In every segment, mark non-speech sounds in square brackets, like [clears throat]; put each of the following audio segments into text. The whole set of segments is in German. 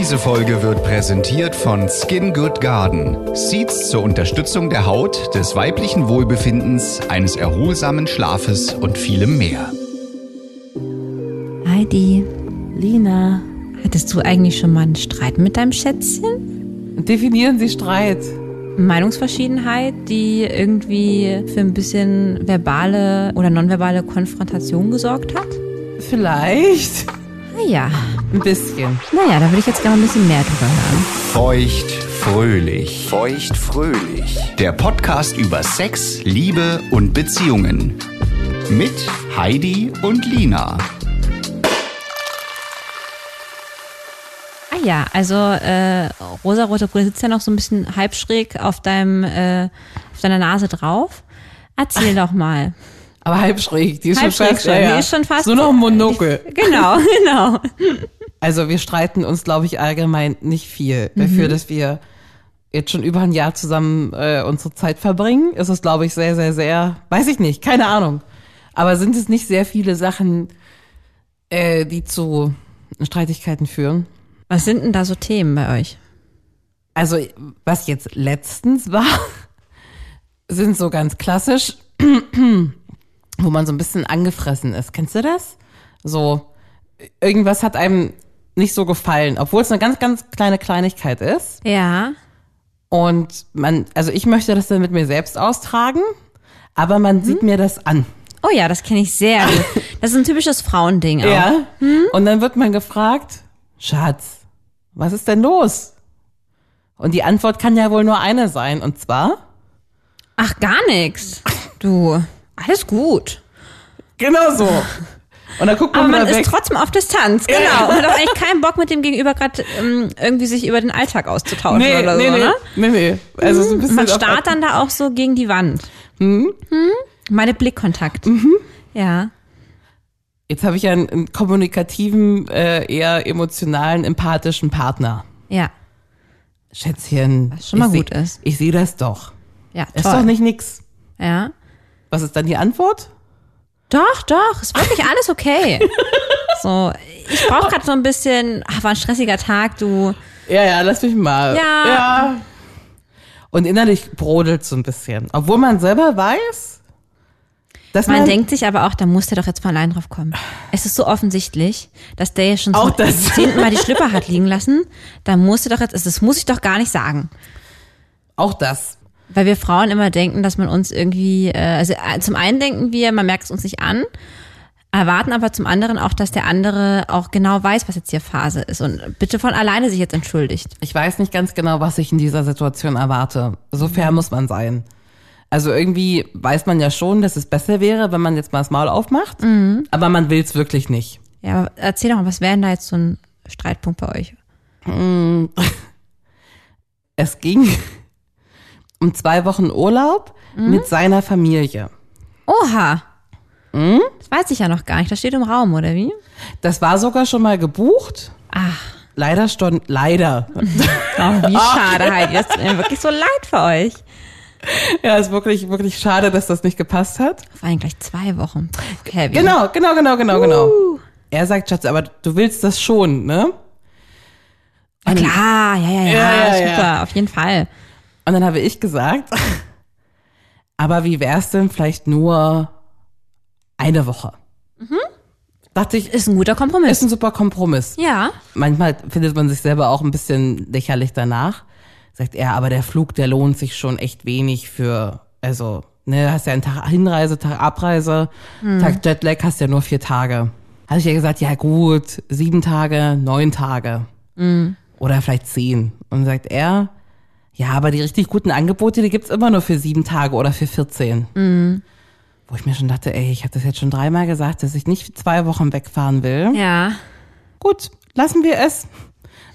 Diese Folge wird präsentiert von Skin Good Garden. Seeds zur Unterstützung der Haut, des weiblichen Wohlbefindens, eines erholsamen Schlafes und vielem mehr. Heidi, Lina, hattest du eigentlich schon mal einen Streit mit deinem Schätzchen? definieren Sie Streit. Meinungsverschiedenheit, die irgendwie für ein bisschen verbale oder nonverbale Konfrontation gesorgt hat? Vielleicht Naja, ein bisschen. naja, da würde ich jetzt gerne ein bisschen mehr drüber hören. Feucht fröhlich. Feucht fröhlich. Der Podcast über Sex, Liebe und Beziehungen. Mit Heidi und Lina. Ah ja, also äh, rosarote Brille sitzt ja noch so ein bisschen halb schräg auf deinem äh, auf deiner Nase drauf. Erzähl doch mal. Aber halb schräg. Die ist Halb schon schräg fast, schon, ja, ja. die ist schon fast- So noch ein Monokel. [laughs] Genau, genau. Also wir streiten uns, glaube ich, allgemein nicht viel. Dafür, dass wir jetzt schon über ein Jahr zusammen äh, unsere Zeit verbringen, ist es, glaube ich, sehr, sehr, sehr, weiß ich nicht, keine Ahnung. Aber sind es nicht sehr viele Sachen, äh, die zu Streitigkeiten führen? Was sind denn da so Themen bei euch? Also, was jetzt letztens war, [laughs] sind so ganz klassisch, [clears throat] wo man so ein bisschen angefressen ist. Kennst du das? So, irgendwas hat einem nicht so gefallen, obwohl es eine ganz, ganz kleine Kleinigkeit ist. Ja. Und man, also ich möchte das dann mit mir selbst austragen, aber man sieht mir das an. Oh ja, das kenne ich sehr gut. [laughs] Das ist ein typisches Frauending auch. Ja. Und dann wird man gefragt, Schatz, was ist denn los? Und die Antwort kann ja wohl nur eine sein, und zwar, Ach, gar nichts. Du, alles gut. genau so. [laughs] Und dann guckt man, Aber man ist weg. trotzdem auf Distanz, genau. Und hat auch eigentlich keinen Bock mit dem Gegenüber gerade ähm, irgendwie sich über den Alltag auszutauschen Nee, oder nee, so, nee, ne? nee, nee. Also so ein bisschen Man starrt dann da auch so gegen die Wand. Hm? Hm? Meine Blickkontakt. Mhm. Ja. Jetzt habe ich ja einen, einen kommunikativen, äh, eher emotionalen, empathischen Partner. Ja. Schätzchen. Was schon mal seh- gut ist. Ich sehe das doch. Ja, Ist toll. doch nicht nix. Ja. Was ist dann die Antwort? Doch, doch, ist wirklich alles okay. [laughs] so, ich brauche gerade so ein bisschen, ach, war ein stressiger Tag, du. Ja, ja, lass mich mal. Ja. ja. Und innerlich brodelt so ein bisschen. Obwohl man selber weiß, dass man, Man denkt sich aber auch, da muss der doch jetzt mal allein drauf kommen. Es ist so offensichtlich, dass der ja schon zum das. [laughs] zehnten Mal die Schlüpper hat liegen lassen. Da muss der doch jetzt, das muss ich doch gar nicht sagen. auch das. Weil wir Frauen immer denken, dass man uns irgendwie, äh, also äh, zum einen denken wir, man merkt es uns nicht an, erwarten aber zum anderen auch, dass der andere auch genau weiß, was jetzt hier Phase ist und bitte von alleine sich jetzt entschuldigt. Ich weiß nicht ganz genau, was ich in dieser Situation erwarte. So fair muss man sein. Also irgendwie weiß man ja schon, dass es besser wäre, wenn man jetzt mal das Maul aufmacht, aber man will es wirklich nicht. Ja, aber erzähl doch mal, was wäre denn da jetzt so ein Streitpunkt bei euch? [laughs] Es ging um zwei Wochen Urlaub mit seiner Familie. Oha! Hm? Das weiß ich ja noch gar nicht. Das steht im Raum, oder wie? Das war sogar schon mal gebucht. Ach, Leider stand, leider. [laughs] oh, wie schade, Heidi. Das tut mir wirklich so leid für euch. ja, ist wirklich, wirklich schade, dass das nicht gepasst hat. Vor allem gleich zwei Wochen. Heavy. Genau, genau, genau, genau, genau. Er sagt, Schatz, aber du willst das schon, ne? Ja, klar, ja, ja, ja, Ja, ja, super, ja. auf jeden Fall. Und dann habe ich gesagt, [laughs] aber wie wär's denn vielleicht nur eine Woche? Dachte ich, Ist ein guter Kompromiss. ist ein super Kompromiss. ja. Manchmal findet man sich selber auch ein bisschen lächerlich danach. Sagt er, aber der Flug, der lohnt sich schon echt wenig für, also, ne, hast ja einen Tag Hinreise, Tag Abreise, Tag Jetlag, hast ja nur vier Tage. Habe ich ja gesagt, ja gut, sieben Tage, neun Tage. Oder vielleicht zehn. Und sagt er, ja, aber die richtig guten Angebote, die gibt's immer nur für sieben Tage oder für 14. Wo ich mir schon dachte, ey, ich habe das jetzt schon dreimal gesagt, dass ich nicht zwei Wochen wegfahren will. Ja. Gut, lassen wir es.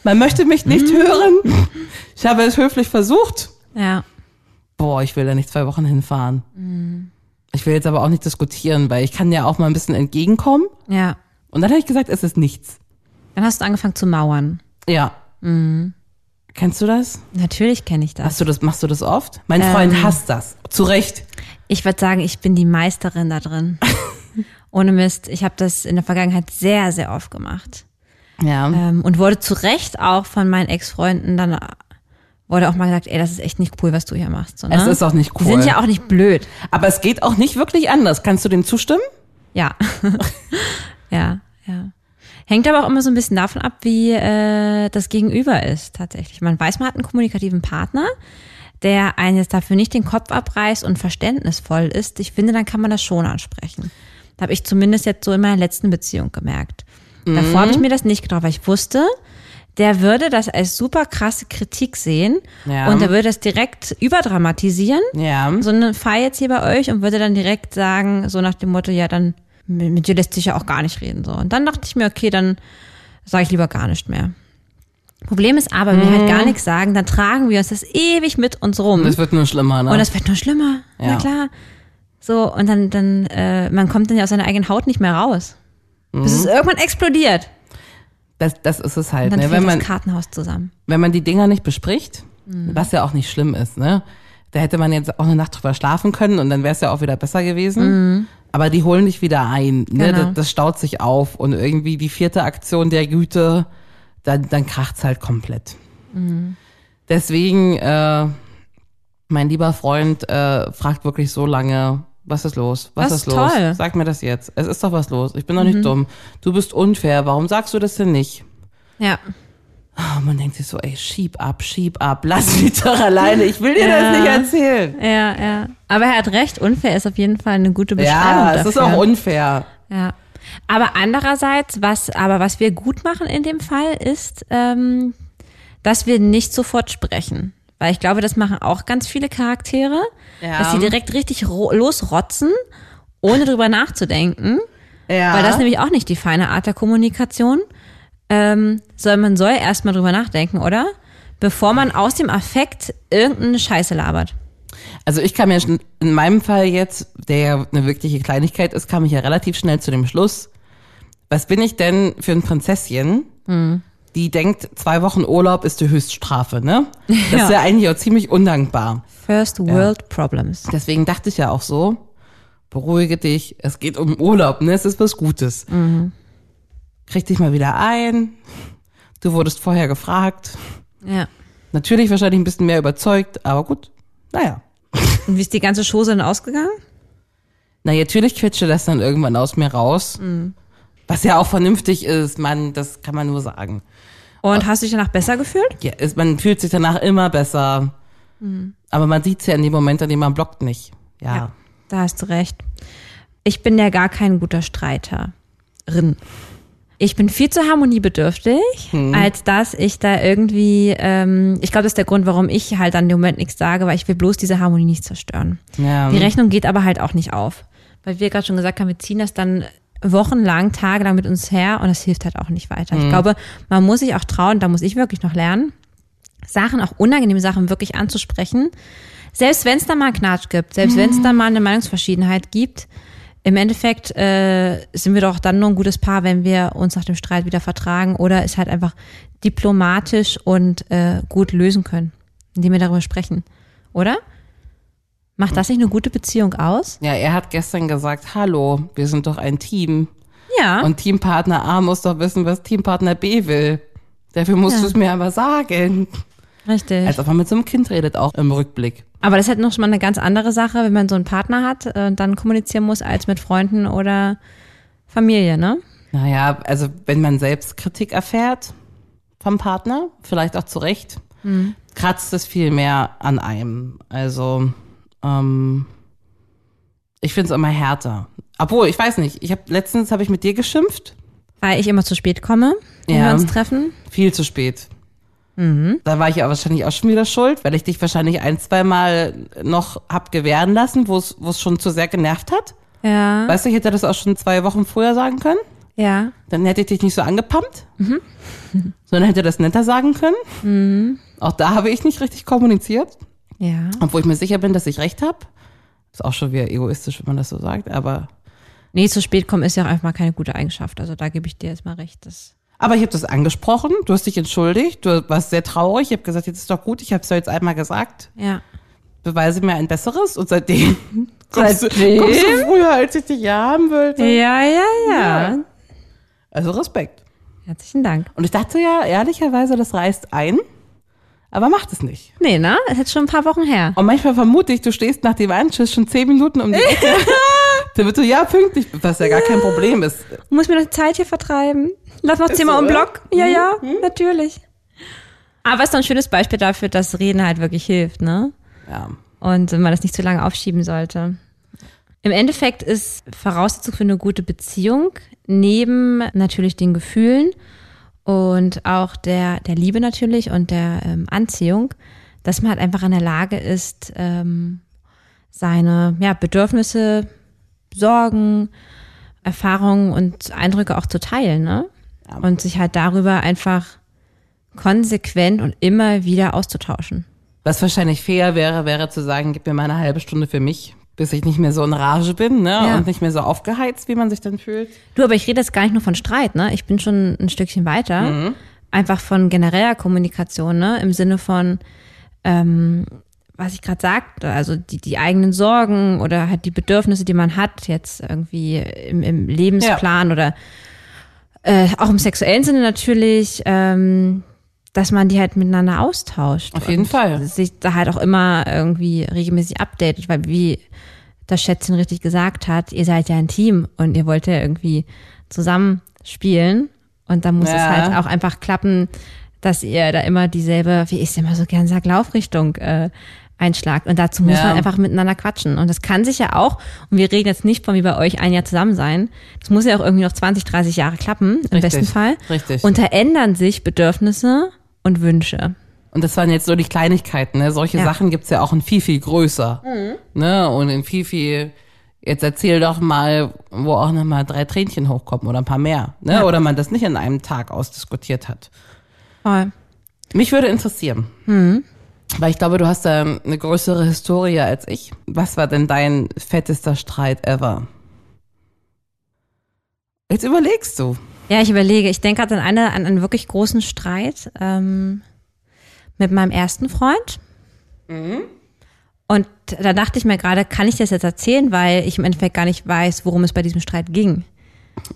Man möchte mich nicht Mhm. hören. Ich habe es höflich versucht. Ja. Boah, ich will da nicht zwei Wochen hinfahren. Mhm. Ich will jetzt aber auch nicht diskutieren, weil ich kann ja auch mal ein bisschen entgegenkommen. Ja. Und dann habe ich gesagt, es ist nichts. Dann hast du angefangen zu mauern. Ja. Mhm. Kennst du das? Natürlich kenne ich das. Hast du das, machst du das oft? Mein Freund Ähm. hasst das. Zu Recht. Ich würde sagen, ich bin die Meisterin da drin. [laughs] Ohne Mist. Ich habe das in der Vergangenheit sehr, sehr oft gemacht. Ja. Ähm, und wurde zu Recht auch von meinen Ex-Freunden dann wurde auch mal gesagt, ey, das ist echt nicht cool, was du hier machst. So, ne? Es ist auch nicht Die cool. sind ja auch nicht blöd. Aber es geht auch nicht wirklich anders. Kannst du dem zustimmen? Ja. [laughs] ja, ja. Hängt aber auch immer so ein bisschen davon ab, wie äh, das Gegenüber ist tatsächlich. Man weiß, man hat einen kommunikativen Partner, der einen jetzt dafür nicht den Kopf abreißt und verständnisvoll ist. Ich finde, dann kann man das schon ansprechen. Da habe ich zumindest jetzt so in meiner letzten Beziehung gemerkt. Davor habe ich mir das nicht getraut, weil ich wusste, der würde das als super krasse Kritik sehen Ja. und der würde das direkt überdramatisieren Ja. so einen Fall jetzt hier bei euch und würde dann direkt sagen, so nach dem Motto, ja, dann mit, dir lässt sich ja auch gar nicht reden. So. Und dann dachte ich mir, okay, dann sage ich lieber gar nicht mehr. Problem ist aber, wenn wir halt gar nichts sagen, dann tragen wir uns das ewig mit uns rum. Das wird nur schlimmer, ne? und das wird nur schlimmer. Na Ja. klar. So, und dann, dann, äh, man kommt dann ja aus seiner eigenen Haut nicht mehr raus. Bis es irgendwann explodiert. das, das ist es halt, Und dann ne? Wenn man, das Kartenhaus zusammen. wenn man die Dinger nicht bespricht, Mhm. was ja auch nicht schlimm ist, ne? Da hätte man jetzt auch eine Nacht drüber schlafen können und dann wäre es ja auch wieder besser gewesen. Aber die holen dich wieder ein. Ne? Mhm. Genau. Das, das staut sich auf und irgendwie die vierte Aktion der Güte, dann, dann kracht's halt komplett. Mhm. Deswegen, äh, mein lieber Freund äh, fragt wirklich so lange, was ist los? Was Das ist los? toll. Mhm. Sag mir das jetzt. Es ist doch was los. Ich bin doch nicht dumm. Du bist unfair. Warum sagst du das denn nicht? Ja. Oh, man denkt sich so, ey, schieb ab, schieb ab, lass mich doch alleine. Ich will dir das nicht erzählen. Ja, ja. Aber er hat recht, unfair ist auf jeden Fall eine gute Beschreibung. Ja, es dafür. ist auch unfair. Ja. Aber andererseits, was, aber was wir gut machen in dem Fall ist, ähm, dass wir nicht sofort sprechen. Weil ich glaube, das machen auch ganz viele Charaktere, Ja. dass sie direkt richtig ro- losrotzen, ohne drüber nachzudenken. Ja. Weil das ist nämlich auch nicht die feine Art der Kommunikation. Ähm, soll man soll erstmal drüber nachdenken, oder? Bevor man aus dem Affekt irgendeine Scheiße labert. Also ich kam ja schon, in meinem Fall jetzt, der ja eine wirkliche Kleinigkeit ist, kam ich ja relativ schnell zu dem Schluss, was bin ich denn für ein Prinzesschen, Hm. die denkt, zwei Wochen Urlaub ist die Höchststrafe, ne? [laughs] Das ist Ja. ja eigentlich auch ziemlich undankbar. First World Problems. Deswegen dachte ich ja auch so, beruhige dich, es geht um Urlaub, ne? Es ist was Gutes. Mhm. Krieg dich mal wieder ein. Du wurdest vorher gefragt. Ja. Natürlich wahrscheinlich ein bisschen mehr überzeugt, aber gut. Naja. Und wie ist die ganze Chose dann ausgegangen? Na, natürlich quetschte das dann irgendwann aus mir raus. Was ja auch vernünftig ist, man, das kann man nur sagen. Und hast du dich danach besser gefühlt? Ja, ist, man fühlt sich danach immer besser. Aber man sieht's ja in dem Moment, an dem man blockt nicht. Ja. Da hast du recht. Ich bin ja gar kein guter Streiterin. Ich bin viel zu harmoniebedürftig, als dass ich da irgendwie, ähm, ich glaube, das ist der Grund, warum ich halt an dem Moment nichts sage, weil ich will bloß diese Harmonie nicht zerstören. ja. Die Rechnung geht aber halt auch nicht auf. Weil wir gerade schon gesagt haben, wir ziehen das dann wochenlang, tagelang mit uns her und das hilft halt auch nicht weiter. Ich glaube, man muss sich auch trauen, da muss ich wirklich noch lernen, Sachen, auch unangenehme Sachen wirklich anzusprechen. Selbst wenn es da mal einen Knatsch gibt, selbst wenn es da mal eine Meinungsverschiedenheit gibt, im Endeffekt äh, sind wir doch dann nur ein gutes Paar, wenn wir uns nach dem Streit wieder vertragen oder es halt einfach diplomatisch und äh, gut lösen können, indem wir darüber sprechen. Oder? Macht das nicht eine gute Beziehung aus? ja, er hat gestern gesagt, hallo, wir sind doch ein Team. Ja. Und Teampartner A muss doch wissen, was Teampartner B will. Dafür musst Ja. du es mir aber sagen. richtig. Als ob man mit so einem Kind redet, auch im Rückblick. Aber das ist halt noch mal eine ganz andere Sache, wenn man so einen Partner hat äh, und dann kommunizieren muss, als mit Freunden oder Familie, ne? Naja, also wenn man selbst Kritik erfährt vom Partner, vielleicht auch zu Recht, kratzt es viel mehr an einem. Also ähm, ich finde es immer härter. Obwohl, ich weiß nicht, ich habe letztens habe ich mit dir geschimpft, Weil ich immer zu spät komme, wenn Ja. wir uns treffen. viel zu spät. Da war ich ja wahrscheinlich auch schon wieder schuld, weil ich dich wahrscheinlich ein, zwei Mal noch hab gewähren lassen, wo es schon zu sehr genervt hat. Ja. Weißt du, ich hätte das auch schon zwei Wochen vorher sagen können. Ja. Dann hätte ich dich nicht so angepumpt, [laughs] sondern hätte das netter sagen können. Auch da habe ich nicht richtig kommuniziert, Ja. obwohl ich mir sicher bin, dass ich recht habe. Ist auch schon wieder egoistisch, wenn man das so sagt, aber Nee, zu spät kommen ist ja auch einfach mal keine gute Eigenschaft. Also da gebe ich dir jetzt mal recht. Das aber ich habe das angesprochen, du hast dich entschuldigt, du warst sehr traurig, ich habe gesagt, jetzt ist doch gut, ich habe es doch jetzt einmal gesagt, ja. beweise mir ein besseres und seitdem [laughs] kommst du, Seitdem? kommst du früher, als ich dich hier haben wollte. Ja, ja, ja. Also Respekt. Herzlichen Dank. Und ich dachte ja, ehrlicherweise, das reißt ein, aber macht es nicht. Nee, ne? Das ist jetzt schon ein paar Wochen her. Und manchmal vermute ich, du stehst nach dem Einschuss schon zehn Minuten um die [laughs] Ecke, damit du ja pünktlich bist, was ja gar kein Problem ist. Muss mir noch die Zeit hier vertreiben. Lass noch zehnmal so, um den ja? Block. Ja, ja, natürlich. Aber es ist doch ein schönes Beispiel dafür, dass Reden halt wirklich hilft, ne? Ja. Und man das nicht zu lange aufschieben sollte. Im Endeffekt ist Voraussetzung für eine gute Beziehung neben natürlich den Gefühlen und auch der, der Liebe natürlich und der ähm, Anziehung, dass man halt einfach in der Lage ist, ähm, seine ja, Bedürfnisse, Sorgen, Erfahrungen und Eindrücke auch zu teilen, ne? Ja. Und sich halt darüber einfach konsequent und immer wieder auszutauschen. Was wahrscheinlich fair wäre, wäre zu sagen, gib mir mal eine halbe Stunde für mich, bis ich nicht mehr so in Rage bin, ne? Ja. Und nicht mehr so aufgeheizt, wie man sich dann fühlt. Du, aber ich rede jetzt gar nicht nur von Streit, ne? Ich bin schon ein Stückchen weiter. Einfach von genereller Kommunikation, ne? Im Sinne von, ähm, was ich gerade sagte, also die, die eigenen Sorgen oder halt die Bedürfnisse, die man hat, jetzt irgendwie im, im Lebensplan oder äh, auch im sexuellen Sinne natürlich, ähm, dass man die halt miteinander austauscht. Auf jeden und Fall. Sich da halt auch immer irgendwie regelmäßig updatet, weil wie das Schätzchen richtig gesagt hat, ihr seid ja ein Team und ihr wollt ja irgendwie zusammen spielen und dann muss Ja. es halt auch einfach klappen, dass ihr da immer dieselbe, wie ich es immer so gern sage, Laufrichtung äh, einschlagt. Und dazu muss Ja. man einfach miteinander quatschen. Und das kann sich ja auch, und wir reden jetzt nicht von wie bei euch ein Jahr zusammen sein, das muss ja auch irgendwie noch 20, 30 Jahre klappen, im Richtig. besten Fall. Richtig. Und da ändern sich Bedürfnisse und Wünsche. Und das waren jetzt so die Kleinigkeiten, ne? Solche Ja. Sachen gibt's ja auch in viel, viel größer. Ne? Und in viel, viel, jetzt erzähl doch mal, wo auch nochmal drei Tränchen hochkommen oder ein paar mehr. Ne? Ja. Oder man das nicht an einem Tag ausdiskutiert hat. Voll. Mich würde interessieren, weil ich glaube, du hast da eine größere Historie als ich. Was war denn dein fettester Streit ever? Jetzt überlegst du. Ja, ich überlege, ich denke gerade an, eine, an einen wirklich großen Streit ähm, mit meinem ersten Freund. Und da dachte ich mir gerade, kann ich das jetzt erzählen, weil ich im Endeffekt gar nicht weiß, worum es bei diesem Streit ging.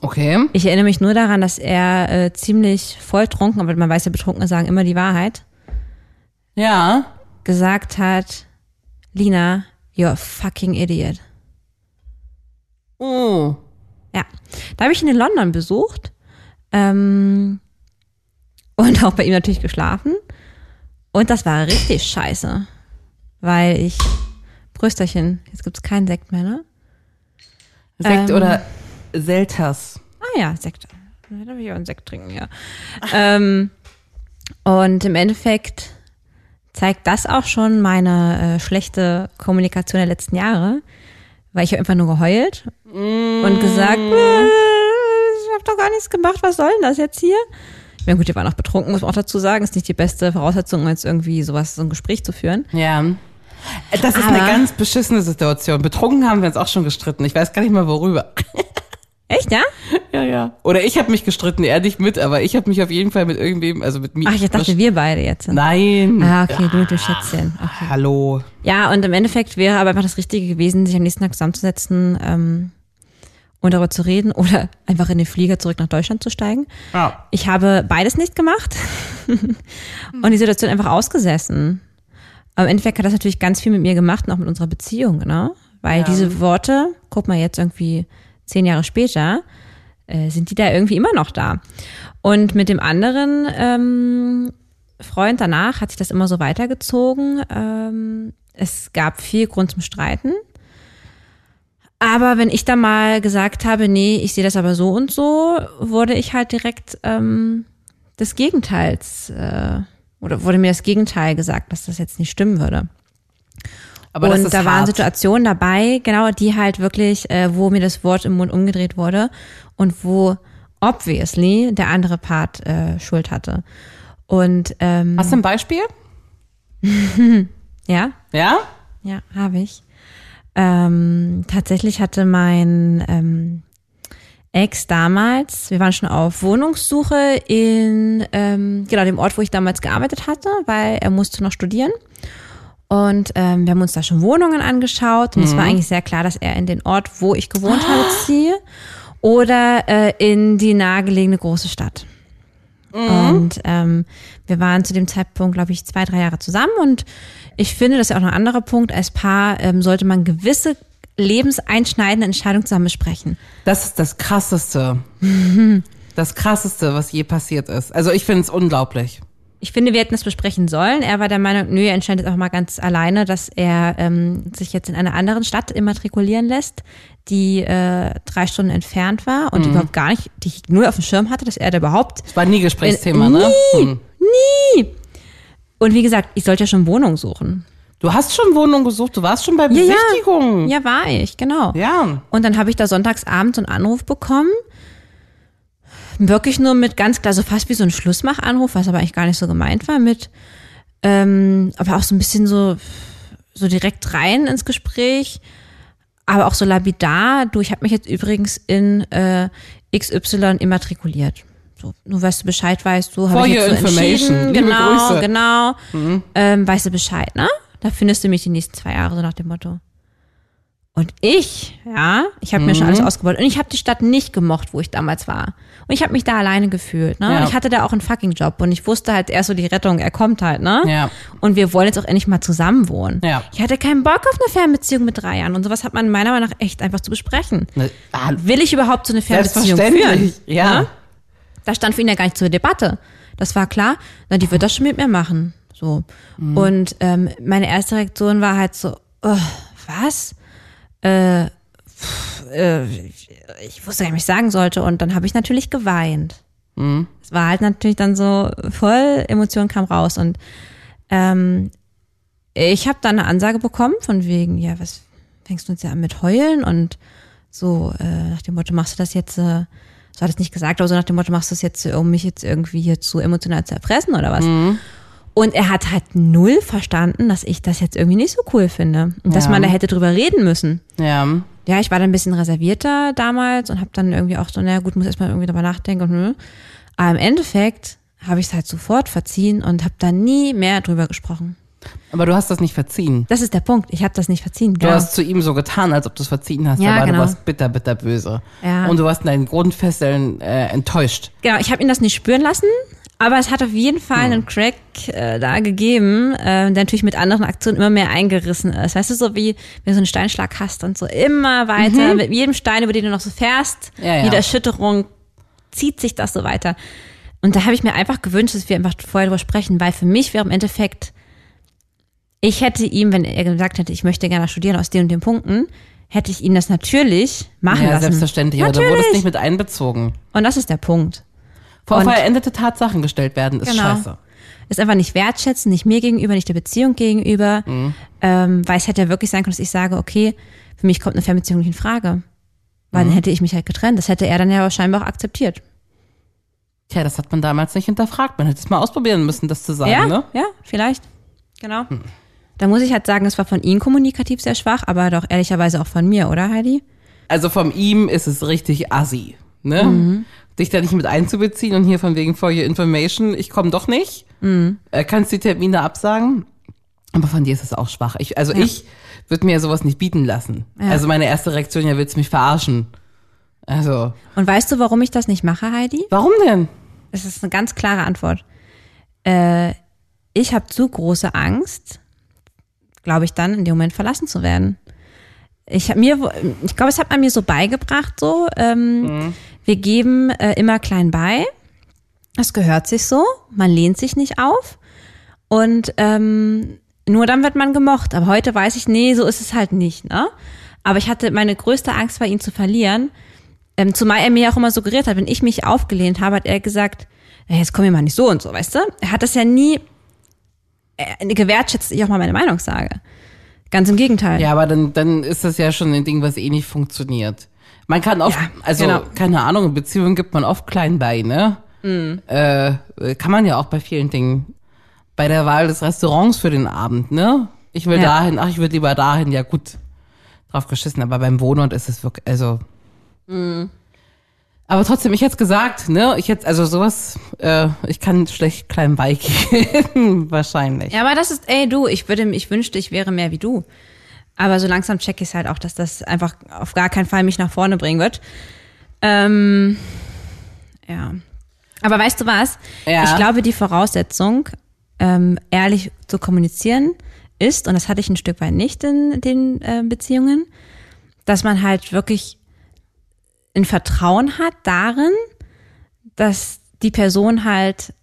Okay. Ich erinnere mich nur daran, dass er äh, ziemlich volltrunken, aber man weiß ja, Betrunkene sagen immer die Wahrheit, Ja. gesagt hat, Lina, you're a fucking idiot. Oh. Ja, da habe ich ihn in London besucht ähm, und auch bei ihm natürlich geschlafen. Und das war richtig scheiße, weil ich, Brüsterchen, jetzt gibt's keinen Sekt mehr, ne? Sekt Ähm. oder Selters. Ah ja, Sekt. Da darf ich auch einen Sekt trinken, ja. ähm, und im Endeffekt zeigt das auch schon meine äh, schlechte Kommunikation der letzten Jahre, weil ich habe einfach nur geheult und gesagt, äh, ich habe doch gar nichts gemacht, was soll denn das jetzt hier? Ja gut, die waren auch betrunken, muss man auch dazu sagen, ist nicht die beste Voraussetzung, um jetzt irgendwie sowas, so ein Gespräch zu führen. Ja. Das ist Aber- eine ganz beschissene Situation. Betrunken haben wir uns auch schon gestritten. Ich weiß gar nicht mal worüber. [laughs] Echt, ja? Ja, ja. Oder ich habe mich gestritten, er nicht mit, aber ich habe mich auf jeden Fall mit irgendwem, also mit mir. Ach, ich dachte, wir beide jetzt. Nein. Ah, okay, du dem Schätzchen. Okay. Hallo. Ja, und im Endeffekt wäre aber einfach das Richtige gewesen, sich am nächsten Tag zusammenzusetzen ähm, und darüber zu reden oder einfach in den Flieger zurück nach Deutschland zu steigen. Ja. Ich habe beides nicht gemacht [laughs] und die Situation einfach ausgesessen. Aber im Endeffekt hat das natürlich ganz viel mit mir gemacht und auch mit unserer Beziehung, ne? Weil diese Worte, guck mal jetzt irgendwie zehn Jahre später, äh, sind die da irgendwie immer noch da. Und mit dem anderen ähm, Freund danach hat sich das immer so weitergezogen. Ähm, es gab viel Grund zum Streiten. Aber wenn ich dann mal gesagt habe, nee, ich sehe das aber so und so, wurde ich halt direkt ähm, des Gegenteils äh, oder wurde mir das Gegenteil gesagt, dass das jetzt nicht stimmen würde. Aber und da waren hart. Situationen dabei, genau, die halt wirklich, äh, wo mir das Wort im Mund umgedreht wurde und wo obviously der andere Part äh, Schuld hatte. Und ähm, Hast du ein Beispiel? [laughs] ja, Ja? ja, habe ich. Ähm, tatsächlich hatte mein ähm, Ex damals, wir waren schon auf Wohnungssuche in ähm, genau dem Ort, wo ich damals gearbeitet hatte, weil er musste noch studieren. Und ähm, wir haben uns da schon Wohnungen angeschaut und es war eigentlich sehr klar, dass er in den Ort, wo ich gewohnt habe, ziehe oder äh, in die nahegelegene große Stadt. Und ähm, wir waren zu dem Zeitpunkt, glaube ich, zwei, drei Jahre zusammen. Und ich finde, das ist ja auch noch ein anderer Punkt, als Paar ähm, sollte man gewisse lebenseinschneidende Entscheidungen zusammen besprechen. Das ist das Krasseste. [laughs] Das Krasseste, was je passiert ist. Also ich finde es unglaublich. Ich finde, wir hätten das besprechen sollen. Er war der Meinung, nö, er entscheidet auch mal ganz alleine, dass er ähm, sich jetzt in einer anderen Stadt immatrikulieren lässt, die äh, drei Stunden entfernt war und überhaupt gar nicht, die ich null auf dem Schirm hatte, dass er da überhaupt. Das war nie Gesprächsthema, Äh, ne? nie. Hm. Und wie gesagt, ich sollte ja schon Wohnung suchen. Du hast schon Wohnung gesucht, du warst schon bei ja. Besichtigung. Ja, war ich, genau. Ja. Und dann habe ich da sonntagsabends einen Anruf bekommen. Wirklich nur mit ganz klar, so fast wie so ein Schlussmachanruf, was aber eigentlich gar nicht so gemeint war, mit, ähm, aber auch so ein bisschen so, so direkt rein ins Gespräch, aber auch so lapidar. Du, ich habe mich jetzt übrigens in äh, XY immatrikuliert. So, nur weißt du Bescheid weißt, du habe ich jetzt so information. entschieden. Liebe genau, Grüße. genau. Ähm, weißt du Bescheid, ne? Da findest du mich die nächsten zwei Jahre, so nach dem Motto. Und ich, ja, ich habe mir schon Mhm. alles ausgebaut. Und ich habe die Stadt nicht gemocht, wo ich damals war. Und ich habe mich da alleine gefühlt. Ne? Ja. Und ich hatte da auch einen fucking Job. Und ich wusste halt erst so die Rettung, er kommt halt. ne? Ja. Und wir wollen jetzt auch endlich mal zusammen wohnen. Ja. Ich hatte keinen Bock auf eine Fernbeziehung mit drei Jahren. Und sowas hat man meiner Meinung nach echt einfach zu besprechen. Ne, ah, Will ich überhaupt so eine Fernbeziehung führen? Ja. Ne? Das stand für ihn ja gar nicht zur Debatte. Das war klar. Na, die wird das schon mit mir machen. So. Mhm. Und ähm, meine erste Reaktion war halt so, oh, was? Äh, äh, ich, wusste gar nicht, was ich sagen sollte. Und dann habe ich natürlich geweint. Mhm. Es war halt natürlich dann so voll, Emotion kam raus. Und ähm, ich habe dann eine Ansage bekommen von wegen, ja, was fängst du jetzt ja an mit heulen? Und so äh, nach dem Motto, machst du das jetzt, äh, so hat es nicht gesagt, aber so nach dem Motto, machst du das jetzt, um mich jetzt irgendwie hier zu emotional zu erpressen oder was? Und er hat halt null verstanden, dass ich das jetzt irgendwie nicht so cool finde. Und dass Ja. man da hätte drüber reden müssen. Ja. Ja, ich war dann ein bisschen reservierter damals und habe dann irgendwie auch so, naja gut, muss erstmal irgendwie drüber nachdenken. Und, hm. Aber im Endeffekt habe ich es halt sofort verziehen und habe da nie mehr drüber gesprochen. Aber du hast das nicht verziehen. Das ist der Punkt. Ich habe das nicht verziehen. Du Genau. hast zu ihm so getan, als ob du es verziehen hast, Ja, aber genau. du warst bitter, bitter böse. Ja. Und du warst in deinen Grundfesseln äh, enttäuscht. Genau, ich habe ihn das nicht spüren lassen, aber es hat auf jeden Fall einen Crack äh, da gegeben, äh, der natürlich mit anderen Aktionen immer mehr eingerissen ist. Weißt du, so wie wenn du so einen Steinschlag hast und so immer weiter, mit jedem Stein, über den du noch so fährst, Ja, ja. jede Erschütterung zieht sich das so weiter. Und da habe ich mir einfach gewünscht, dass wir einfach vorher drüber sprechen, weil für mich wäre im Endeffekt, ich hätte ihm, wenn er gesagt hätte, ich möchte gerne studieren aus den und den Punkten, hätte ich ihn das natürlich machen Ja, lassen. selbstverständlich. Aber du Natürlich. wurdest nicht mit einbezogen. Und das ist der Punkt. Vor vollendete Tatsachen gestellt werden, ist Genau. scheiße. ist einfach nicht wertschätzen, nicht mir gegenüber, nicht der Beziehung gegenüber, ähm, weil es hätte ja wirklich sein können, dass ich sage, okay, für mich kommt eine Fernbeziehung nicht in Frage. Weil dann hätte ich mich halt getrennt. Das hätte er dann ja scheinbar auch akzeptiert. Tja, das hat man damals nicht hinterfragt. Man hätte es mal ausprobieren müssen, das zu sagen, ja, ne? ja, vielleicht. Genau. Da muss ich halt sagen, es war von ihm kommunikativ sehr schwach, aber doch ehrlicherweise auch von mir, oder Heidi? Also von ihm ist es richtig assi, ne? Mhm. Dich da nicht mit einzubeziehen und hier von wegen for your information, ich komme doch nicht. Mhm. Äh, kannst die Termine absagen. Aber von dir ist es auch schwach. Ich, also Ja. ich würde mir sowas nicht bieten lassen. Ja. Also meine erste Reaktion, ja, willst du mich verarschen? Also, Und weißt du, warum ich das nicht mache, Heidi? warum denn? Das ist eine ganz klare Antwort. Äh, ich habe zu große Angst, glaube ich, dann in dem Moment verlassen zu werden. Ich habe mir, ich glaube, es hat man mir so beigebracht, so ähm, wir geben äh, immer klein bei. Das gehört sich so. Man lehnt sich nicht auf und ähm, nur dann wird man gemocht. Aber heute weiß ich, nee, so ist es halt nicht. Ne? Aber ich hatte meine größte Angst war, ihn zu verlieren. Ähm, zumal er mir auch immer suggeriert hat, wenn ich mich aufgelehnt habe, hat er gesagt, jetzt komm mir mal nicht so und so, weißt du? Er hat das ja nie gewertschätzt, dass ich auch mal meine Meinung sage. Ganz im Gegenteil. Ja, aber dann, dann ist das ja schon ein Ding, was eh nicht funktioniert. Man kann oft, Ja, also genau. keine Ahnung, in Beziehungen gibt man oft klein bei, ne? Mhm. Äh, kann man ja auch bei vielen Dingen. Bei der Wahl des Restaurants für den Abend, ne? Ich will Ja. dahin, ach, ich würde lieber dahin, ja gut, drauf geschissen, aber beim Wohnort ist es wirklich, also. Mhm. Aber trotzdem, ich hätte gesagt, ne? Ich hätte, also sowas, äh, ich kann schlecht klein beigehen, [laughs] wahrscheinlich. Ja, aber das ist, ey, du, ich würde, ich wünschte, ich wäre mehr wie du. Aber so langsam check ich halt auch, dass das einfach auf gar keinen Fall mich nach vorne bringen wird. Ähm, ja. Aber weißt du was? Ja. Ich glaube, die Voraussetzung, ähm, ehrlich zu kommunizieren, ist, und das hatte ich ein Stück weit nicht in den äh, Beziehungen, dass man halt wirklich ein Vertrauen hat darin, dass die Person halt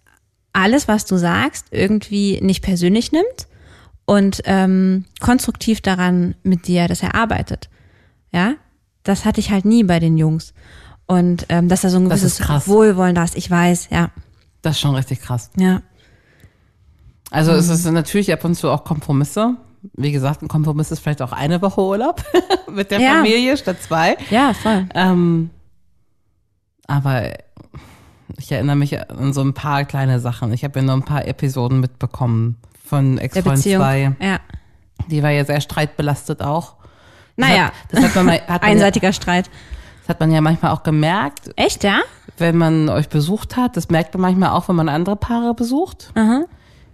alles, was du sagst, irgendwie nicht persönlich nimmt und ähm, konstruktiv daran mit dir das erarbeitet. Ja, das hatte ich halt nie bei den Jungs. Und ähm, dass da so ein gewisses. Wohlwollen da ist, ich weiß, ja, Das ist schon richtig krass. ja. Also Mhm. es ist natürlich ab und zu auch Kompromisse. Wie gesagt, ein Kompromiss ist vielleicht auch eine Woche Urlaub [laughs] mit der Ja. Familie statt zwei. Ja, voll. Ähm, aber ich erinnere mich an so ein paar kleine Sachen. Ich habe ja nur ein paar Episoden mitbekommen von Ex-Freund Beziehung. 2. Ja. Die war ja sehr streitbelastet auch. Das Naja, Hat, das, hat man, [laughs] hat man ja, einseitiger Streit. das hat man ja manchmal auch gemerkt, Echt, ja? wenn man euch besucht hat. Das merkt man manchmal auch, wenn man andere Paare besucht. Aha.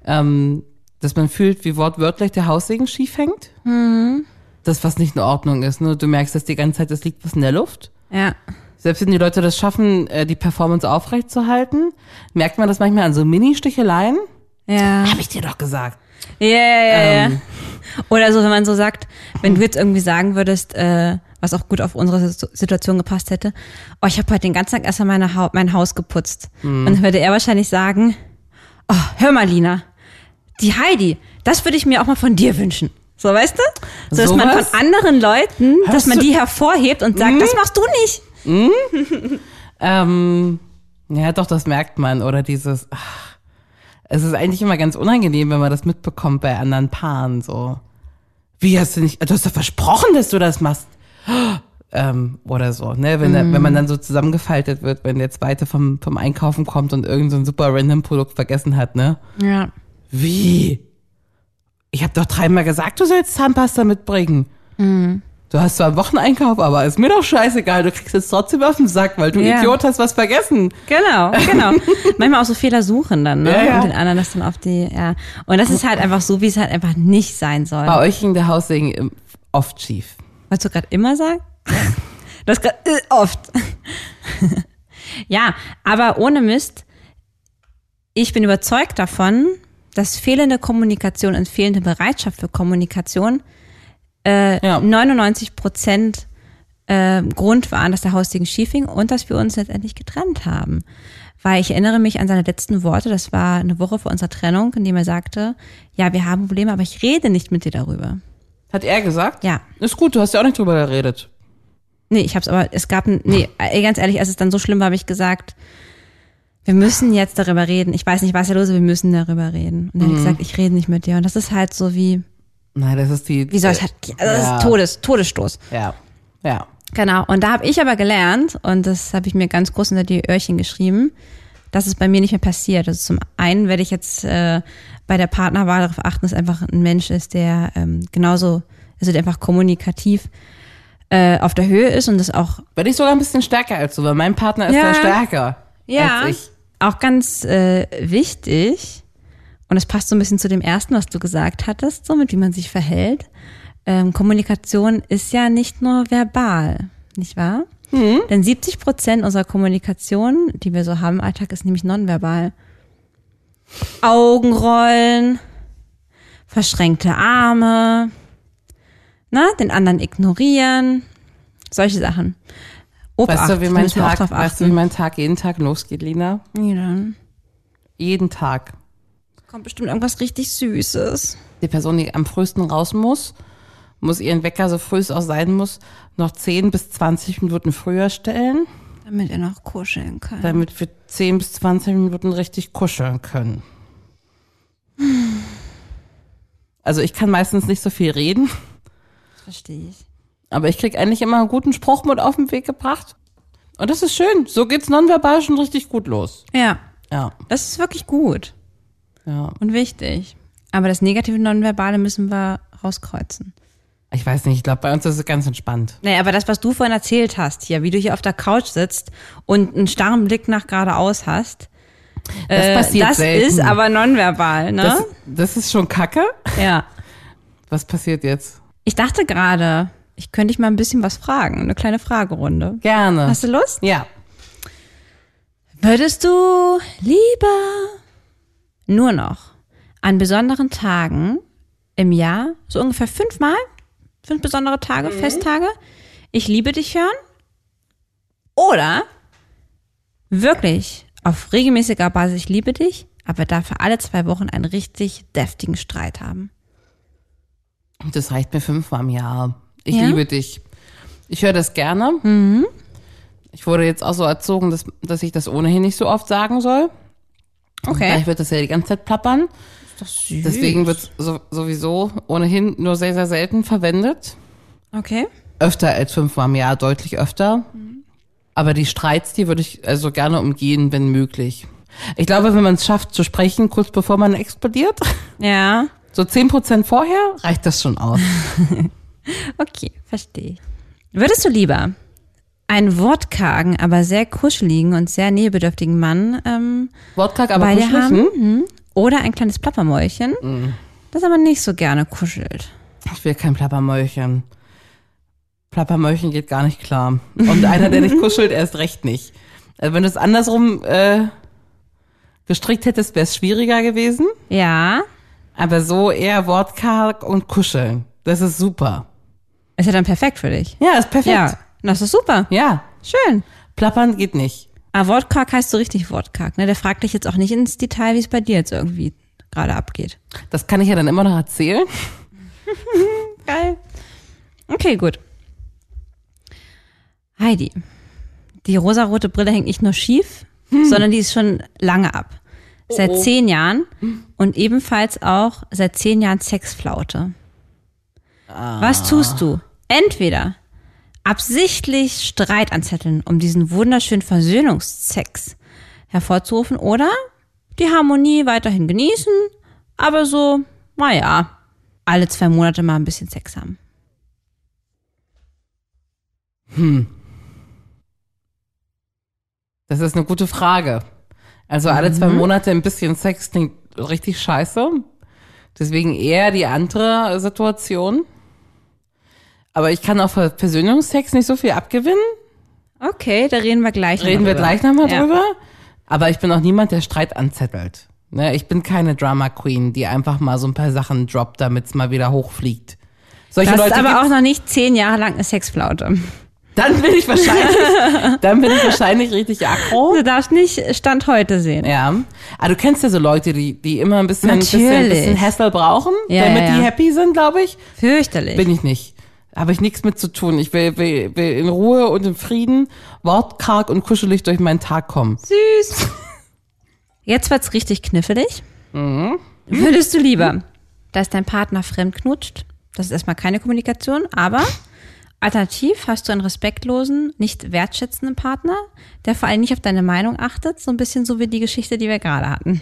ähm, dass man fühlt, wie wortwörtlich der Haussegen schief hängt. Mhm. Das, was nicht in Ordnung ist. Ne? Du merkst, dass die ganze Zeit, es liegt was in der Luft. Ja. Selbst wenn die Leute das schaffen, äh, die Performance aufrechtzuerhalten, merkt man das manchmal an so Mini-Sticheleien. Ja. Hab ich dir doch gesagt. Ja, ja, ja, Ähm. Oder so, wenn man so sagt, wenn du jetzt irgendwie sagen würdest, äh, was auch gut auf unsere Situ- Situation gepasst hätte, oh, ich habe heute den ganzen Tag erstmal meine ha mein Haus geputzt. Und dann würde er wahrscheinlich sagen, oh, hör mal, Lina, die Heidi, das würde ich mir auch mal von dir wünschen. So, weißt du? So, dass man Sowas? von anderen Leuten, dass Hörst man du- die hervorhebt und sagt, das machst du nicht. [laughs] Ähm, ja, doch, das merkt man. Oder dieses, ach, es ist eigentlich immer ganz unangenehm, wenn man das mitbekommt bei anderen Paaren. So, wie hast du nicht, du hast doch versprochen, dass du das machst. [gasps] Ähm, oder so, ne? Wenn, wenn man dann so zusammengefaltet wird, wenn der zweite vom, vom Einkaufen kommt und irgend so ein super random Produkt vergessen hat, ne? Ja. Wie? Ich habe doch dreimal gesagt, du sollst Zahnpasta mitbringen. Du hast zwar einen Wocheneinkauf, aber ist mir doch scheißegal. Du kriegst jetzt trotzdem auf den Sack, weil du Ja. Idiot hast was vergessen. Genau, genau. [laughs] Manchmal auch so Fehler suchen dann, ne? Ja, ja. Und den anderen das dann auf die, ja. Und das ist halt einfach so, wie es halt einfach nicht sein soll. Bei euch ging der Haussegen oft schief. Wolltest du gerade immer sagen? Das gerade äh, oft. [laughs] ja, aber ohne Mist, ich bin überzeugt davon, dass fehlende Kommunikation und fehlende Bereitschaft für Kommunikation äh, Ja. 99 Prozent äh, Grund waren, dass der Haussegen schief ging und dass wir uns letztendlich getrennt haben. Weil ich erinnere mich an seine letzten Worte, das war eine Woche vor unserer Trennung, in dem er sagte, ja, wir haben Probleme, aber ich rede nicht mit dir darüber. Hat er gesagt? Ja. Ist gut, du hast ja auch nicht drüber geredet. Nee, ich hab's aber, es gab, ein, nee, ganz ehrlich, als es dann so schlimm war, habe ich gesagt, wir müssen jetzt darüber reden. Ich weiß nicht, was da los ist, wir müssen darüber reden. Und dann Mhm. habe ich gesagt, ich rede nicht mit dir. Und das ist halt so wie, Nein, das ist die. wie soll es halt, also das ja. ist Todes, Todesstoß. Ja. Ja. Genau. Und da habe ich aber gelernt, und das habe ich mir ganz groß unter die Öhrchen geschrieben, dass es bei mir nicht mehr passiert. Also zum einen werde ich jetzt äh, bei der Partnerwahl darauf achten, dass einfach ein Mensch ist, der ähm, genauso, also der einfach kommunikativ äh, auf der Höhe ist und das auch Bin ich sogar ein bisschen stärker als du, weil mein Partner ist Ja. da stärker Ja, als ich. Auch ganz äh, wichtig. Und es passt so ein bisschen zu dem ersten, was du gesagt hattest, so mit wie man sich verhält. Ähm, Kommunikation ist ja nicht nur verbal, nicht wahr? Denn 70 Prozent unserer Kommunikation, die wir so haben im Alltag, ist nämlich nonverbal. Augenrollen, verschränkte Arme, na, den anderen ignorieren, solche Sachen. Obacht, Weißt du, wie mein Tag, weißt du, wie achten. mein Tag jeden Tag losgeht, Lina? Ja, dann. Jeden Tag. Kommt bestimmt irgendwas richtig Süßes. Die Person, die am frühesten raus muss, muss ihren Wecker, so früh es auch sein muss, noch 10 bis 20 Minuten früher stellen, Damit er noch kuscheln kann. damit wir 10 bis 20 Minuten richtig kuscheln können. Also ich kann meistens nicht so viel reden, Verstehe ich. Aber ich krieg eigentlich immer einen guten Spruch mit auf den Weg gebracht. Und das ist schön. So geht's nonverbal schon richtig gut los. Ja, Ja, das ist wirklich gut ja. und wichtig. Aber das negative Nonverbale müssen wir rauskreuzen. Ich weiß nicht, ich glaube, bei uns ist es ganz entspannt. Nee, aber das, was du vorhin erzählt hast, hier, wie du hier auf der Couch sitzt und einen starren Blick nach geradeaus hast, Das äh, passiert das selten. ist aber nonverbal, ne? Das, das ist schon kacke. ja. Was passiert jetzt? Ich dachte gerade, ich könnte dich mal ein bisschen was fragen, eine kleine Fragerunde. Gerne. Hast du Lust? ja. Würdest du lieber nur noch an besonderen Tagen im Jahr, so ungefähr fünfmal, fünf besondere Tage, Festtage, ich liebe dich hören? Oder wirklich auf regelmäßiger Basis, ich liebe dich, aber dafür alle zwei Wochen einen richtig deftigen Streit haben? Das reicht mir fünfmal im Jahr. Ich Ja? liebe dich. Ich höre das gerne. Ich wurde jetzt auch so erzogen, dass, dass ich das ohnehin nicht so oft sagen soll. Okay. Vielleicht wird das ja die ganze Zeit plappern. Süß. Deswegen wird es so, sowieso ohnehin nur sehr, sehr selten verwendet. Okay. Öfter als fünfmal im Jahr, deutlich öfter. Aber die Streits, die würde ich also gerne umgehen, wenn möglich. Ich glaube, wenn man es schafft zu sprechen, kurz bevor man explodiert, Ja. so zehn Prozent vorher, reicht das schon aus. [laughs] Okay, verstehe. Würdest du lieber einen wortkargen, aber sehr kuscheligen und sehr nähebedürftigen Mann ähm, Wortkarg, aber bei dir kuschelig, haben? hm? Mhm. Oder ein kleines Plappermäulchen, das aber nicht so gerne kuschelt? Ich will kein Plappermäulchen. Plappermäulchen geht gar nicht klar. Und einer, der nicht [laughs] kuschelt, erst recht nicht. Also wenn du es andersrum äh, gestrickt hättest, wäre es schwieriger gewesen. Ja. Aber so eher wortkarg und kuscheln. Das ist super. Ist ja dann perfekt für dich. Ja, ist perfekt. Ja. Das ist super. ja. Schön. Plappern geht nicht. Aber Wortkarg heißt so richtig Wortkarg, ne? Der fragt dich jetzt auch nicht ins Detail, wie es bei dir jetzt irgendwie gerade abgeht. Das kann ich ja dann immer noch erzählen. [laughs] Geil. Okay, gut. Heidi, die rosarote Brille hängt nicht nur schief, sondern die ist schon lange ab. Seit oh. zehn Jahren und ebenfalls auch seit zehn Jahren Sexflaute. Was tust du? Entweder absichtlich Streit anzetteln, um diesen wunderschönen Versöhnungsex hervorzurufen, oder die Harmonie weiterhin genießen, aber so, naja, alle zwei Monate mal ein bisschen Sex haben. Das ist eine gute Frage. Also alle zwei Mhm. Monate ein bisschen Sex klingt richtig scheiße. Deswegen eher die andere Situation. Aber ich kann auch für Versöhnungsex nicht so viel abgewinnen. Okay, da reden wir gleich noch Reden wir drüber. gleich nochmal Ja. drüber. Aber ich bin auch niemand, der Streit anzettelt. Ne, ich bin keine Drama Queen, die einfach mal so ein paar Sachen droppt, damit es mal wieder hochfliegt. Solche Du hast Leute aber gibt's- auch noch nicht zehn Jahre lang eine Sexflaute. dann bin ich wahrscheinlich, [laughs] dann bin ich wahrscheinlich richtig aggro. Du darfst nicht Stand heute sehen. Ja. Aber du kennst ja so Leute, die, die immer ein bisschen, bisschen, Natürlich. bisschen Hassel brauchen, Ja, damit ja, die ja. happy sind, glaube ich. Fürchterlich. Bin ich nicht. Habe ich nichts mit zu tun. Ich will, will, will in Ruhe und in Frieden, wortkarg und kuschelig durch meinen Tag kommen. Süß. [laughs] Jetzt wird's richtig knifflig. Mhm. Würdest du lieber, dass dein Partner fremd knutscht? Das ist erstmal keine Kommunikation, aber alternativ hast du einen respektlosen, nicht wertschätzenden Partner, der vor allem nicht auf deine Meinung achtet, so ein bisschen so wie die Geschichte, die wir gerade hatten.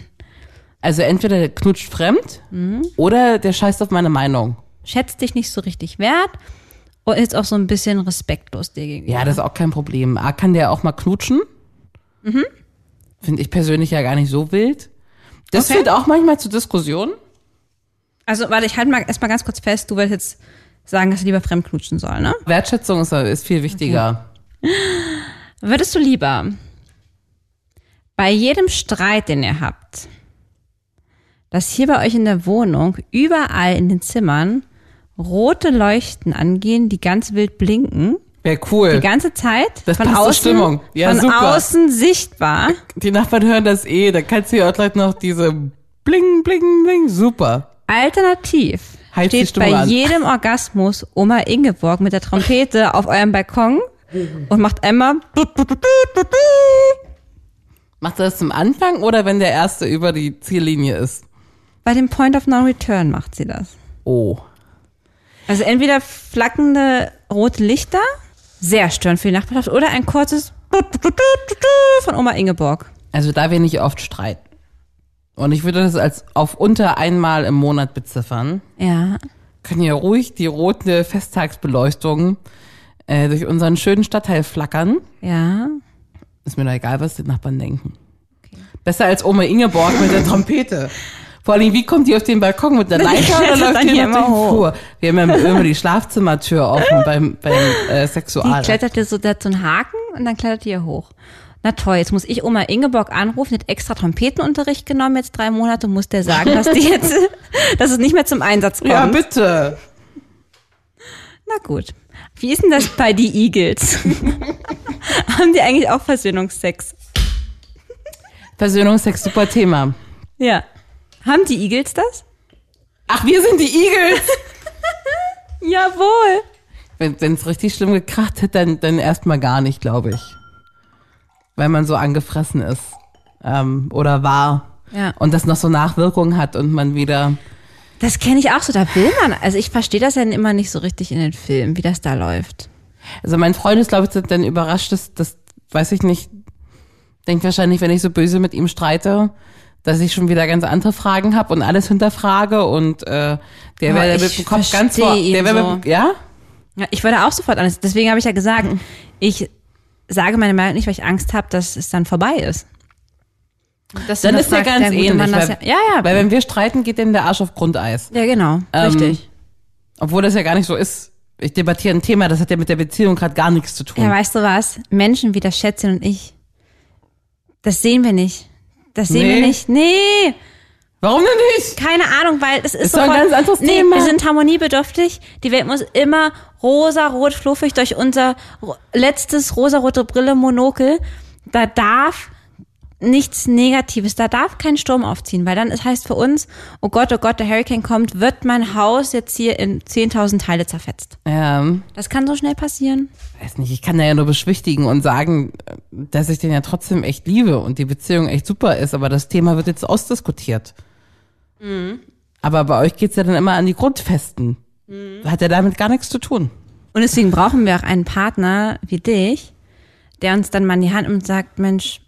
Also entweder der knutscht fremd Mhm. oder der scheißt auf meine Meinung. Schätzt dich nicht so richtig wert und ist auch so ein bisschen respektlos dir gegenüber. Ja, das ist auch kein Problem. A, kann der auch mal knutschen? Mhm. Finde ich persönlich ja gar nicht so wild. Das Okay. führt auch manchmal zu Diskussionen. Also, warte, ich halte mal erstmal ganz kurz fest, du würdest jetzt sagen, dass er lieber fremd knutschen soll, ne? Wertschätzung ist, ist viel wichtiger. Würdest du lieber bei jedem Streit, den ihr habt, dass hier bei euch in der Wohnung überall in den Zimmern rote Leuchten angehen, die ganz wild blinken, Wäre cool. die ganze Zeit Das von außen, Stimmung. Ja, von super. außen sichtbar. Die Nachbarn hören das eh, da kannst du ja auch gleich noch diese bling, bling, bling, super. Alternativ Heizt die steht bei an. jedem Orgasmus Oma Ingeborg mit der Trompete [laughs] auf eurem Balkon und macht einmal Macht er das zum Anfang oder wenn der Erste über die Ziellinie ist? bei dem Point of No Return macht sie das. Oh. Also entweder flackende rote Lichter, sehr störend für die Nachbarschaft, oder ein kurzes von Oma Ingeborg. Also da wir nicht oft streiten. Und ich würde das als auf unter einmal im Monat beziffern. Ja. Können ja ruhig die rote Festtagsbeleuchtung äh, durch unseren schönen Stadtteil flackern. Ja. Ist mir doch egal, was die Nachbarn denken. Besser als Oma Ingeborg mit der [laughs] Trompete. Vor allem, wie kommt die auf den Balkon mit der [laughs] Leiter oder läuft die immer hoch. Flur? Wir haben ja immer die Schlafzimmertür offen [laughs] beim, beim äh, Die Sexual. klettert dir so, hat so einen Haken und dann klettert die hier hoch. Na toll, jetzt muss ich Oma Ingeborg anrufen, die hat extra Trompetenunterricht genommen, jetzt drei Monate, muss der sagen, dass die jetzt, [laughs] dass es nicht mehr zum Einsatz kommt. Ja, bitte. Na gut. Wie ist denn das bei die Eagles? Haben die eigentlich auch Versöhnungsex? Versöhnungsex, super Thema. Ja. Haben die Eagles das? Ach, wir sind die Eagles. [laughs] Jawohl. Wenn es richtig schlimm gekracht hätte, dann, dann erstmal gar nicht, glaube ich. Weil man so angefressen ist. Ähm, oder war. Ja. Und das noch so Nachwirkungen hat und man wieder. Das kenne ich auch so, da will man. Also ich verstehe das ja immer nicht so richtig in den Filmen, wie das da läuft. Also mein Freund ist, glaube ich, dann überrascht, dass, das weiß ich nicht, denkt wahrscheinlich, wenn ich so böse mit ihm streite, dass ich schon wieder ganz andere Fragen habe und alles hinterfrage und äh, der wäre mit dem Kopf ganz vor, der wäre so. mit, ja? Ja, ich würde auch sofort anders. Deswegen habe ich ja gesagt, ich sage meine Meinung nicht, weil ich Angst habe, dass es dann vorbei ist. Dass Dann ist ja ganz ähnlich. Mann das weil, ja, ja, ja, weil wenn wir streiten, geht denen der Arsch auf Grundeis. ja, genau, Ähm, richtig. Obwohl das ja gar nicht so ist. Ich debattiere ein Thema, das hat ja mit der Beziehung gerade gar nichts zu tun. Ja, weißt du was? Menschen wie das Schätzchen und ich, das sehen wir nicht. Das sehen Nee. wir nicht. Nee, Warum denn nicht? keine Ahnung, weil es ist, Ist doch ein sofort- ganz anderes nee, Thema. Wir sind harmoniebedürftig. Die Welt muss immer rosa, rot, fluffig durch unser letztes rosarote Brille Monokel. Da darf nichts Negatives, da darf kein Sturm aufziehen, weil dann es heißt für uns, oh Gott, oh Gott, der Hurricane kommt, wird mein Haus jetzt hier in 10.000 Teile zerfetzt. Ähm, Das kann so schnell passieren. weiß nicht, ich kann da ja nur beschwichtigen und sagen, dass ich den ja trotzdem echt liebe und die Beziehung echt super ist, aber das Thema wird jetzt ausdiskutiert. Aber bei euch geht's ja dann immer an die Grundfesten. Hat ja damit gar nichts zu tun. Und deswegen brauchen wir auch einen Partner wie dich, der uns dann mal in die Hand nimmt und sagt, Mensch,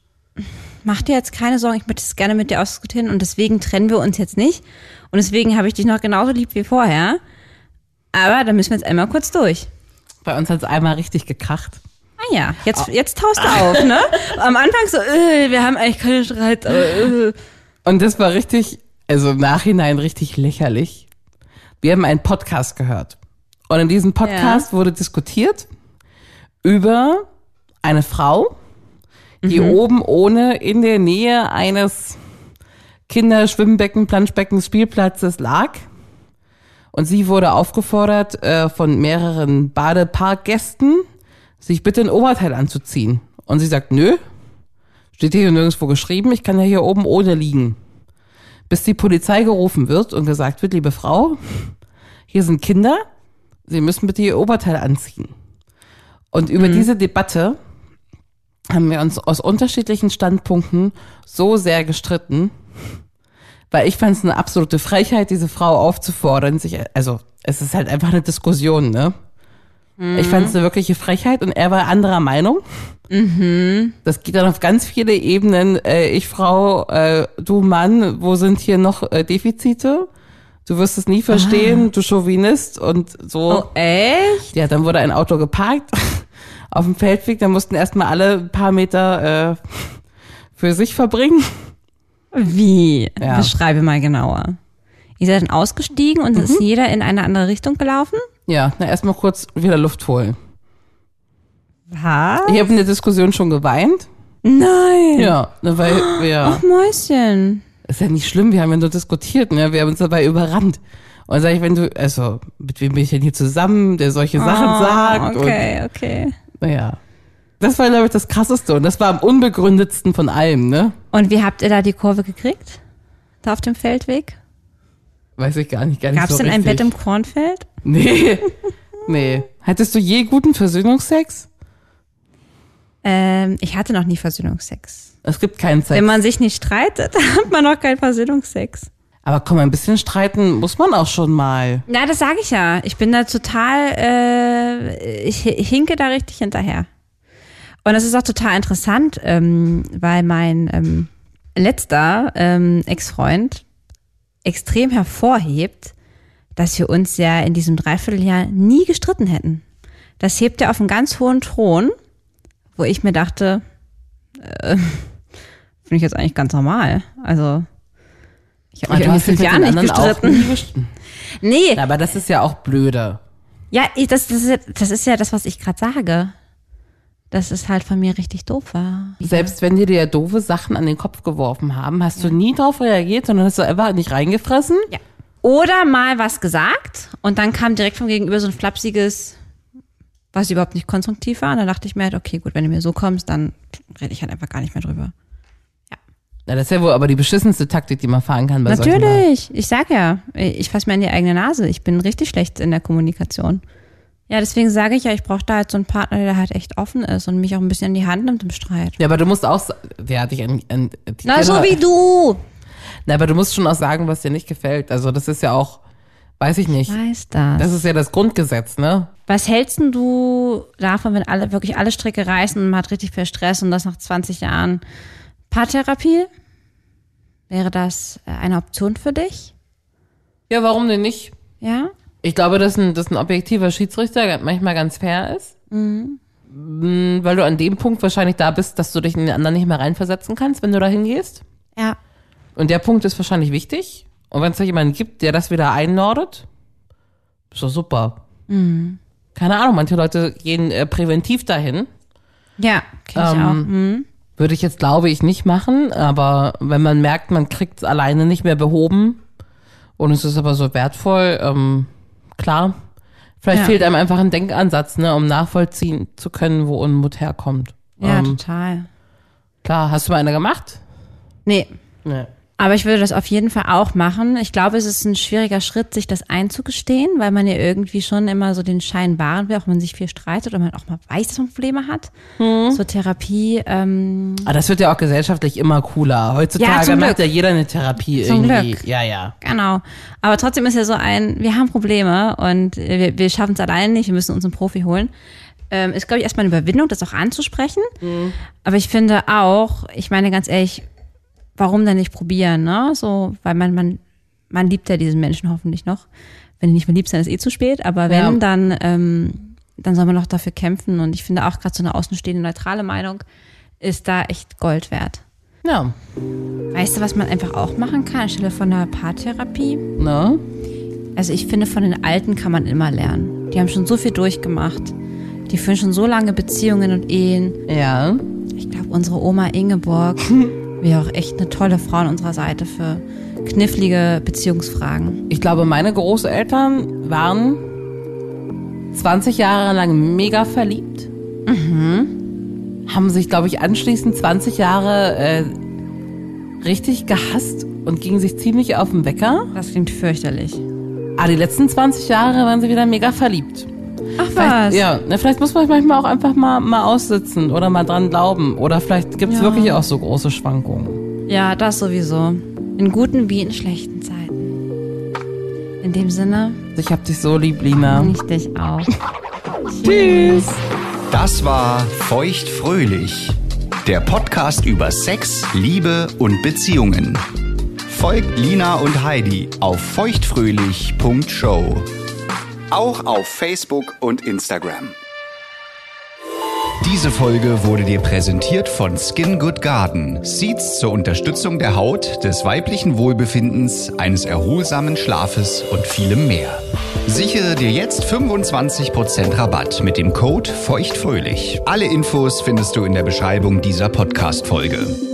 mach dir jetzt keine Sorgen, ich möchte es gerne mit dir ausdiskutieren und deswegen trennen wir uns jetzt nicht. Und deswegen habe ich dich noch genauso lieb wie vorher. Aber da müssen wir jetzt einmal kurz durch. Bei uns hat's einmal richtig gekracht. Ah ja, jetzt, jetzt taust du auf, ne? [laughs] Am Anfang so, äh, wir haben eigentlich keine Streit, aber, äh. Und das war richtig, also im Nachhinein richtig lächerlich. Wir haben einen Podcast gehört. Und in diesem Podcast wurde diskutiert über eine Frau, die oben ohne in der Nähe eines Kinderschwimmbecken, Planschbecken, Spielplatzes lag. Und sie wurde aufgefordert äh, von mehreren Badeparkgästen, sich bitte ein Oberteil anzuziehen. Und sie sagt, nö, steht hier nirgendwo geschrieben, ich kann ja hier oben ohne liegen bis die Polizei gerufen wird und gesagt wird, liebe Frau, hier sind Kinder, Sie müssen bitte Ihr Oberteil anziehen. Und über diese Debatte haben wir uns aus unterschiedlichen Standpunkten so sehr gestritten, weil ich fand es eine absolute Frechheit, diese Frau aufzufordern, sich, also es ist halt einfach eine Diskussion, ne? Ich fand es eine wirkliche Frechheit und er war anderer Meinung. Das geht dann auf ganz viele Ebenen. Äh, ich Frau, äh, du Mann, wo sind hier noch äh, Defizite? Du wirst es nie verstehen, du Chauvinist und so. Oh, echt? Ja, dann wurde ein Auto geparkt auf dem Feldweg. Da mussten erstmal alle ein paar Meter äh, für sich verbringen. Wie? Ja. Beschreibe mal genauer. Ihr seid dann ausgestiegen und ist jeder in eine andere Richtung gelaufen? Ja, na erstmal kurz wieder Luft holen. Was? Ich habe in der Diskussion schon geweint. Nein. Ja, weil [gasps] wir. Ach, Mäuschen. ist ja nicht schlimm, wir haben ja nur diskutiert, ne? Wir haben uns dabei überrannt. Und sag ich, wenn du, also, mit wem bin ich denn hier zusammen, der solche Sachen sagt? Ah, Okay, okay. Naja. Das war, glaube ich, das krasseste und das war am unbegründetsten von allem, ne? Und wie habt ihr da die Kurve gekriegt? Da auf dem Feldweg? Weiß ich gar nicht, gar nicht Gab es so denn ein richtig. Bett im Kornfeld? Nee. nee. Hattest du je guten Versöhnungsex? Ähm, ich hatte noch nie Versöhnungsex. Es gibt keinen Sex. Wenn man sich nicht streitet, [laughs] hat man noch keinen Versöhnungsex. Aber komm, ein bisschen streiten muss man auch schon mal. Na, das sage ich ja. Ich bin da total, äh, ich hinke da richtig hinterher. Und das ist auch total interessant, ähm, weil mein ähm, letzter ähm, Ex-Freund extrem hervorhebt, dass wir uns ja in diesem Dreivierteljahr nie gestritten hätten. Das hebt er auf einen ganz hohen Thron, wo ich mir dachte, äh, [laughs] finde ich jetzt eigentlich ganz normal. Also ich habe mich Aber in fünf nicht anderen gestritten. Nee, Aber das ist ja auch blöde. Ja, ich- das, das, ist, ja- das ist ja das, was ich gerade sage. dass es halt von mir richtig doof war. Selbst wenn die dir doofe Sachen an den Kopf geworfen haben, hast du nie drauf reagiert, sondern hast du einfach nicht reingefressen? Ja. Oder mal was gesagt und dann kam direkt vom Gegenüber so ein flapsiges, was überhaupt nicht konstruktiv war. Und dann dachte ich mir halt, okay, gut, wenn du mir so kommst, dann rede ich halt einfach gar nicht mehr drüber. Na, das ist ja wohl aber die beschissenste Taktik, die man fahren kann bei. Natürlich, ich sag ja, ich fasse mir in die eigene Nase. Ich bin richtig schlecht in der Kommunikation. Ja, deswegen sage ich ja, ich brauche da halt so einen Partner, der halt echt offen ist und mich auch ein bisschen in die Hand nimmt im Streit. Ja, aber du musst auch, wer hat dich an, an die Na, so wie du. Na, aber du musst schon auch sagen, was dir nicht gefällt. Also das ist ja auch, weiß ich nicht. Weiß das. Das ist ja das Grundgesetz, ne? Was hältst denn du davon, wenn alle wirklich alle Stricke reißen und man hat richtig viel Stress und das nach 20 Jahren Paartherapie? Wäre das äh, eine Option für dich? Ja, warum denn nicht? Ja? Ich glaube, dass ein, dass ein objektiver Schiedsrichter manchmal ganz fair ist. Mhm. Weil du an dem Punkt wahrscheinlich da bist, dass du dich in den anderen nicht mehr reinversetzen kannst, wenn du da hingehst. Ja. Und der Punkt ist wahrscheinlich wichtig. Und wenn es da jemanden gibt, der das wieder einnordet, ist doch super. Mhm. Keine Ahnung, manche Leute gehen äh, präventiv dahin. Ja, kenn ich Ähm, auch. Mhm. Würde ich jetzt, glaube ich, nicht machen. Aber wenn man merkt, man kriegt es alleine nicht mehr behoben und es ist aber so wertvoll, ähm, klar. Vielleicht Ja. fehlt einem einfach ein Denkansatz, ne, um nachvollziehen zu können, wo Unmut herkommt. Ja, ähm, total. klar, hast du mal eine gemacht? Nee, Nee. Aber ich würde das auf jeden Fall auch machen. Ich glaube, es ist ein schwieriger Schritt, sich das einzugestehen, weil man ja irgendwie schon immer so den Schein wahren will, auch wenn man sich viel streitet oder man auch mal weiß, dass man Probleme hat. Hm. So Therapie, ähm, Aber das wird ja auch gesellschaftlich immer cooler. Ja, Heutzutage zum macht Glück. ja jeder eine Therapie Zum irgendwie. Glück. Ja, ja. Genau. Aber trotzdem ist ja so ein, wir haben Probleme und wir, wir schaffen es alleine nicht, wir müssen uns einen Profi holen. Ähm, ist, glaube ich, erstmal eine Überwindung, das auch anzusprechen. Aber ich finde auch, ich meine ganz ehrlich, warum denn nicht probieren, ne? So, weil man, man, man liebt ja diesen Menschen hoffentlich noch. Wenn die nicht mehr lieb sind, ist eh zu spät. Aber wenn, Ja. dann, ähm, dann soll man noch dafür kämpfen. Und ich finde auch gerade so eine außenstehende neutrale Meinung ist da echt Gold wert. Ja. Weißt du, was man einfach auch machen kann, anstelle von einer Paartherapie? Ne? Also ich finde, von den Alten kann man immer lernen. Die haben schon so viel durchgemacht. Die führen schon so lange Beziehungen und Ehen. Ja. Ich glaube, unsere Oma Ingeborg [laughs] wäre auch echt eine tolle Frau an unserer Seite für knifflige Beziehungsfragen. Ich glaube, meine Großeltern waren 20 Jahre lang mega verliebt. Haben sich, glaube ich, anschließend 20 Jahre äh, richtig gehasst und gingen sich ziemlich auf den Wecker. Das klingt fürchterlich. Aber die letzten 20 Jahre waren sie wieder mega verliebt. Ach Vielleicht, was? ja, ne, vielleicht muss man manchmal auch einfach mal, mal aussitzen oder mal dran glauben. Oder vielleicht gibt es Ja. wirklich auch so große Schwankungen. Ja, das sowieso. In guten wie in schlechten Zeiten. In dem Sinne, Ich hab dich so lieb, Lina. ich dich auch. [laughs] Tschüss. Das war Feuchtfröhlich, der Podcast über Sex, Liebe und Beziehungen. Folgt Lina und Heidi auf feuchtfröhlich.show. Auch auf Facebook und Instagram. Diese Folge wurde dir präsentiert von Skin Good Garden. Seeds zur Unterstützung der Haut, des weiblichen Wohlbefindens, eines erholsamen Schlafes und vielem mehr. Sichere dir jetzt 25% Rabatt mit dem Code Feuchtfröhlich. Alle Infos findest du in der Beschreibung dieser Podcast-Folge.